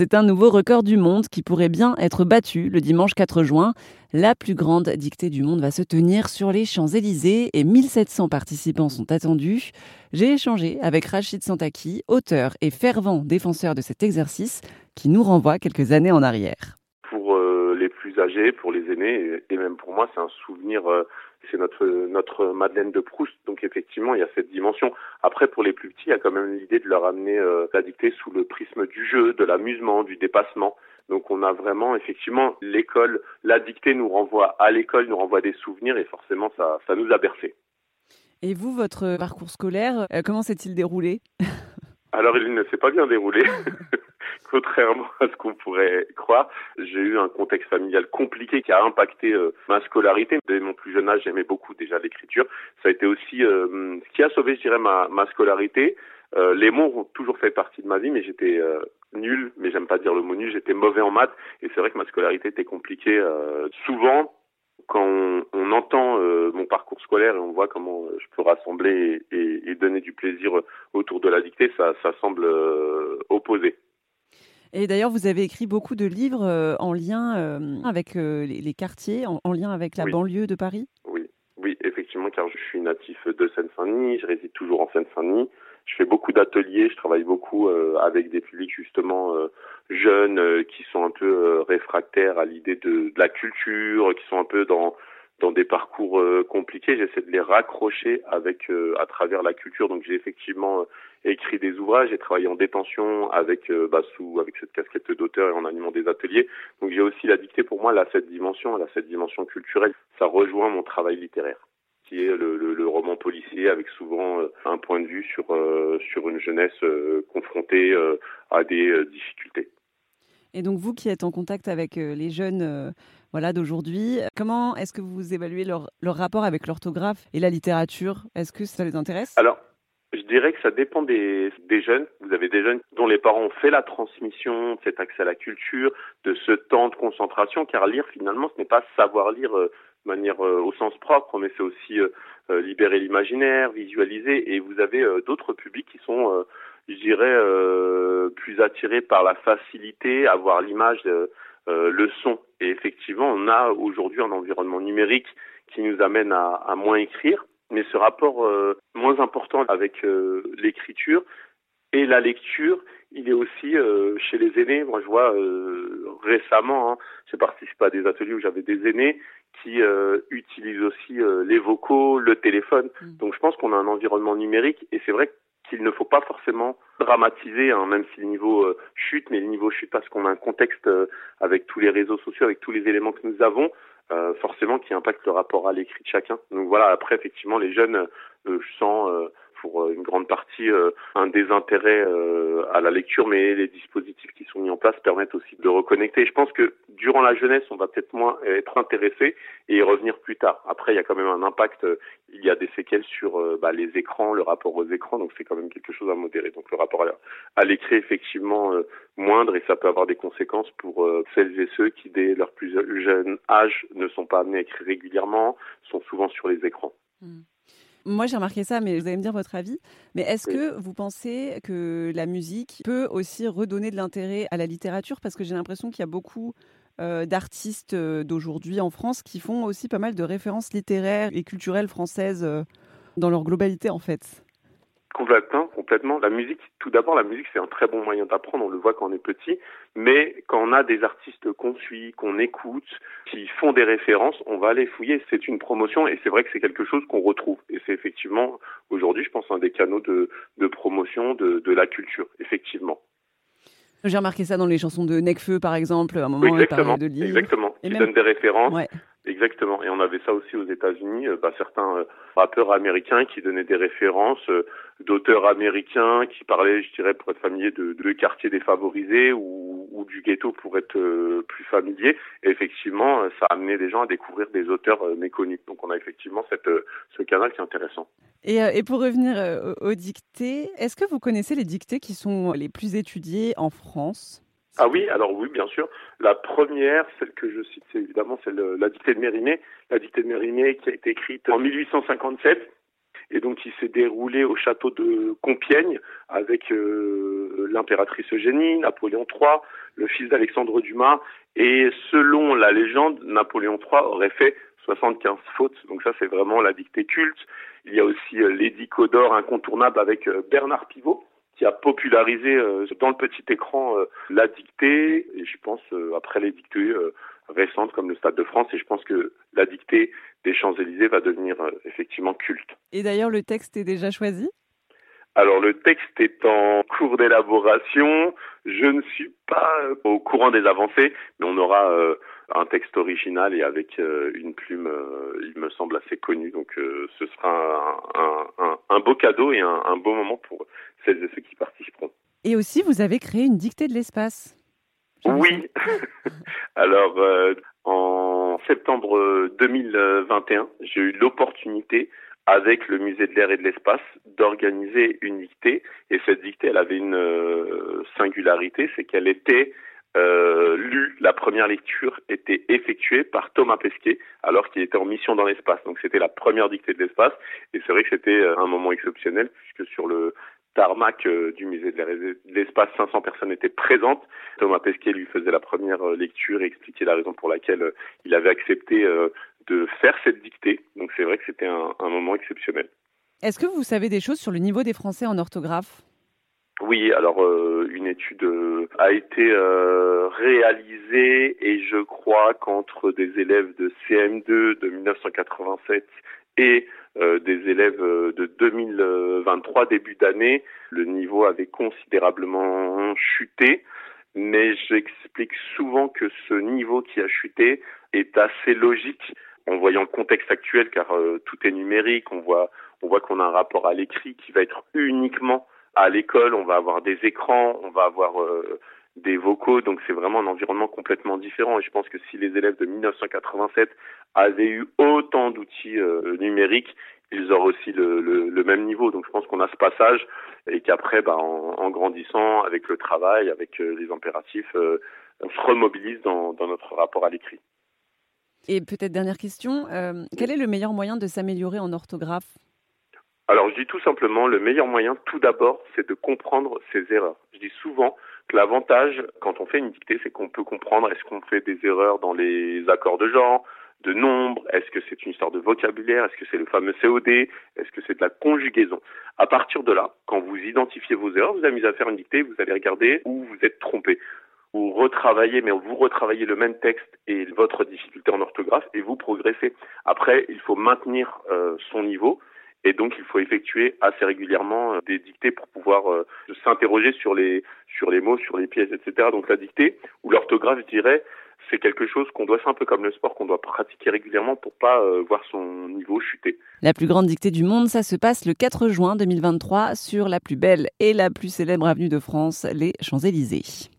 C'est un nouveau record du monde qui pourrait bien être battu le dimanche 4 juin. La plus grande dictée du monde va se tenir sur les Champs-Élysées et 1700 participants sont attendus. J'ai échangé avec Rachid Santaki, auteur et fervent défenseur de cet exercice qui nous renvoie quelques années en arrière. Plus âgés, pour les aînés et même pour moi, c'est un souvenir euh, c'est notre notre Madeleine de Proust. Donc effectivement, il y a cette dimension. Après, pour les plus petits, il y a quand même l'idée de leur amener euh, la dictée sous le prisme du jeu, de l'amusement, du dépassement. Donc on a vraiment effectivement l'école, la dictée nous renvoie à l'école, nous renvoie des souvenirs et forcément ça ça nous a bercé. Et vous, votre parcours scolaire, euh, comment s'est-il déroulé? Alors il ne s'est pas bien déroulé. contrairement à ce qu'on pourrait croire. J'ai eu un contexte familial compliqué qui a impacté euh, ma scolarité. Dès mon plus jeune âge, j'aimais beaucoup déjà l'écriture. Ça a été aussi euh, ce qui a sauvé, je dirais, ma, ma scolarité. Euh, les mots ont toujours fait partie de ma vie, mais j'étais nul, mais j'aime pas dire le mot nul, j'étais mauvais en maths, et c'est vrai que ma scolarité était compliquée. souvent, quand on, on entend mon parcours scolaire et on voit comment je peux rassembler et, et, donner du plaisir autour de la dictée, ça, ça semble opposé. Et d'ailleurs, vous avez écrit beaucoup de livres euh, en lien euh, avec euh, les, quartiers, en, lien avec la banlieue de Paris? Oui, oui, effectivement, car je suis natif de Seine-Saint-Denis, je réside toujours en Seine-Saint-Denis. Je fais beaucoup d'ateliers, je travaille beaucoup avec des publics justement jeunes qui sont un peu réfractaires à l'idée de, de, la culture, qui sont un peu dans dans des parcours euh, compliqués, j'essaie de les raccrocher avec euh, à travers la culture. Donc j'ai effectivement euh, écrit des ouvrages, j'ai travaillé en détention avec bah, sous avec cette casquette d'auteur et en animant des ateliers. Donc j'ai aussi la dictée pour moi, là cette dimension, là cette dimension culturelle, ça rejoint mon travail littéraire qui est le, le, le, roman policier avec souvent un point de vue sur sur une jeunesse confrontée à des difficultés. Et donc vous qui êtes en contact avec les jeunes voilà, d'aujourd'hui. Comment est-ce que vous évaluez leur, leur rapport avec l'orthographe et la littérature? Est-ce que ça les intéresse? Alors, je dirais que ça dépend des, des jeunes. Vous avez des jeunes dont les parents ont fait la transmission, cet accès à la culture, de ce temps de concentration, car lire finalement, ce n'est pas savoir lire euh, de manière euh, au sens propre, mais c'est aussi euh, libérer l'imaginaire, visualiser. Et vous avez d'autres publics qui sont, je dirais, plus attirés par la facilité, à voir l'image euh, le son. Et effectivement, on a aujourd'hui un environnement numérique qui nous amène à, à moins écrire, mais ce rapport euh, moins important avec euh, l'écriture et la lecture, il est aussi chez les aînés. Moi, je vois récemment, hein, j'ai participé à des ateliers où j'avais des aînés qui utilisent aussi les vocaux, le téléphone. Mmh. Donc, je pense qu'on a un environnement numérique et c'est vrai que qu'il ne faut pas forcément dramatiser, hein, même si le niveau euh, chute, mais le niveau chute parce qu'on a un contexte euh, avec tous les réseaux sociaux, avec tous les éléments que nous avons, euh, forcément qui impacte le rapport à l'écrit de chacun. Donc voilà, après effectivement les jeunes, je sens pour une grande partie un désintérêt à la lecture, mais les dispositifs qui sont mis en place permettent aussi de reconnecter. Je pense que durant la jeunesse, on va peut-être moins être intéressé et revenir plus tard. Après, il y a quand même un impact, il y a des séquelles sur euh, bah, les écrans, le rapport aux écrans, donc c'est quand même quelque chose à modérer. Donc le rapport à, l'écrit effectivement euh, moindre et ça peut avoir des conséquences pour euh, celles et ceux qui, dès leur plus jeune âge, ne sont pas amenés à écrire régulièrement, sont souvent sur les écrans. Hmm. Moi, j'ai remarqué ça, mais vous allez me dire votre avis. Mais est-ce que vous pensez que la musique peut aussi redonner de l'intérêt à la littérature? Parce que j'ai l'impression qu'il y a beaucoup euh, d'artistes euh, d'aujourd'hui en France qui font aussi pas mal de références littéraires et culturelles françaises euh, dans leur globalité, en fait. Complètement, complètement. La musique, tout d'abord, la musique, c'est un très bon moyen d'apprendre. On le voit quand on est petit. Mais quand on a des artistes qu'on suit, qu'on écoute, qui font des références, on va aller fouiller. C'est une promotion et c'est vrai que c'est quelque chose qu'on retrouve. Et c'est effectivement, aujourd'hui, je pense, un des canaux de, de promotion de, de la culture, effectivement. J'ai remarqué ça dans les chansons de Necfeu, par exemple, à un moment, exactement, de livres. Exactement, qui donnent des références. Exactement. Et on avait ça aussi aux États-Unis, euh, bah, certains euh, rappeurs américains qui donnaient des références euh, d'auteurs américains qui parlaient, je dirais, pour être familier de, de quartiers défavorisés ou, du ghetto pour être plus familier. Et effectivement, ça a amené des gens à découvrir des auteurs méconnus. Donc on a effectivement ce canal qui est intéressant. Et, et pour revenir aux dictées, est-ce que vous connaissez les dictées qui sont les plus étudiées en France? Ah oui, alors oui, bien sûr. La première, celle que je cite, c'est évidemment celle la dictée de Mérimée. La dictée de Mérimée qui a été écrite en 1857 et donc qui s'est déroulée au château de Compiègne avec euh, l'impératrice Eugénie, Napoléon III, le fils d'Alexandre Dumas. Et selon la légende, Napoléon III aurait fait 75 fautes. Donc ça, c'est vraiment la dictée culte. Il y a aussi l'édit Codor incontournable avec Bernard Pivot qui a popularisé dans le petit écran la dictée. Et je pense, après les dictées récentes comme le Stade de France, et je pense que la dictée des Champs-Élysées va devenir effectivement culte. Et d'ailleurs, le texte est déjà choisi? Alors le texte est en cours d'élaboration. Je ne suis pas euh, au courant des avancées, mais on aura euh, un texte original et avec euh, une plume, il me semble assez connue. Donc ce sera un, beau cadeau et un, beau moment pour celles et ceux qui participeront. Et aussi, vous avez créé une dictée de l'espace. Oui. Alors en septembre 2021, j'ai eu l'opportunité avec le musée de l'air et de l'espace d'organiser une dictée. Et cette dictée, elle avait une euh, singularité, c'est qu'elle était euh, lue, la première lecture était effectuée par Thomas Pesquet alors qu'il était en mission dans l'espace. Donc c'était la première dictée de l'espace et c'est vrai que c'était euh, un moment exceptionnel puisque sur le tarmac du musée de l'espace, 500 personnes étaient présentes. Thomas Pesquet lui faisait la première lecture et expliquait la raison pour laquelle il avait accepté de faire cette dictée. Donc c'est vrai que c'était un, moment exceptionnel. Est-ce que vous savez des choses sur le niveau des Français en orthographe? Oui, alors euh, une étude euh, a été euh, réalisée et je crois qu'entre des élèves de CM2 de 1987 et des élèves de 2023 début d'année, le niveau avait considérablement chuté. Mais j'explique souvent que ce niveau qui a chuté est assez logique en voyant le contexte actuel, car euh, tout est numérique, on voit qu'on a un rapport à l'écrit qui va être uniquement à l'école, on va avoir des écrans, on va avoir euh, des vocaux, donc c'est vraiment un environnement complètement différent. Et je pense que si les élèves de 1987 avaient eu autant d'outils euh, numériques, ils auraient aussi le, même niveau. Donc je pense qu'on a ce passage et qu'après, bah, en, grandissant, avec le travail, avec les impératifs, on se remobilise dans, notre rapport à l'écrit. Et peut-être dernière question, euh, quel est le meilleur moyen de s'améliorer en orthographe? Alors je dis tout simplement, le meilleur moyen tout d'abord, c'est de comprendre ses erreurs. Je dis souvent que l'avantage quand on fait une dictée, c'est qu'on peut comprendre est-ce qu'on fait des erreurs dans les accords de genre, de nombre, est-ce que c'est une histoire de vocabulaire, est-ce que c'est le fameux COD, est-ce que c'est de la conjugaison. À partir de là, quand vous identifiez vos erreurs, vous amusez à faire une dictée, vous allez regarder où vous êtes trompé vous retravaillez, mais vous retravaillez le même texte et votre difficulté en orthographe et vous progressez. Après, il faut maintenir euh, son niveau et donc il faut effectuer assez régulièrement euh, des dictées pour pouvoir euh, s'interroger sur les sur les mots, sur les pièces, etc. Donc la dictée ou l'orthographe, je dirais, c'est quelque chose qu'on doit, c'est un peu comme le sport, qu'on doit pratiquer régulièrement pour pas voir son niveau chuter. La plus grande dictée du monde, ça se passe le 4 juin 2023 sur la plus belle et la plus célèbre avenue de France, les Champs-Élysées.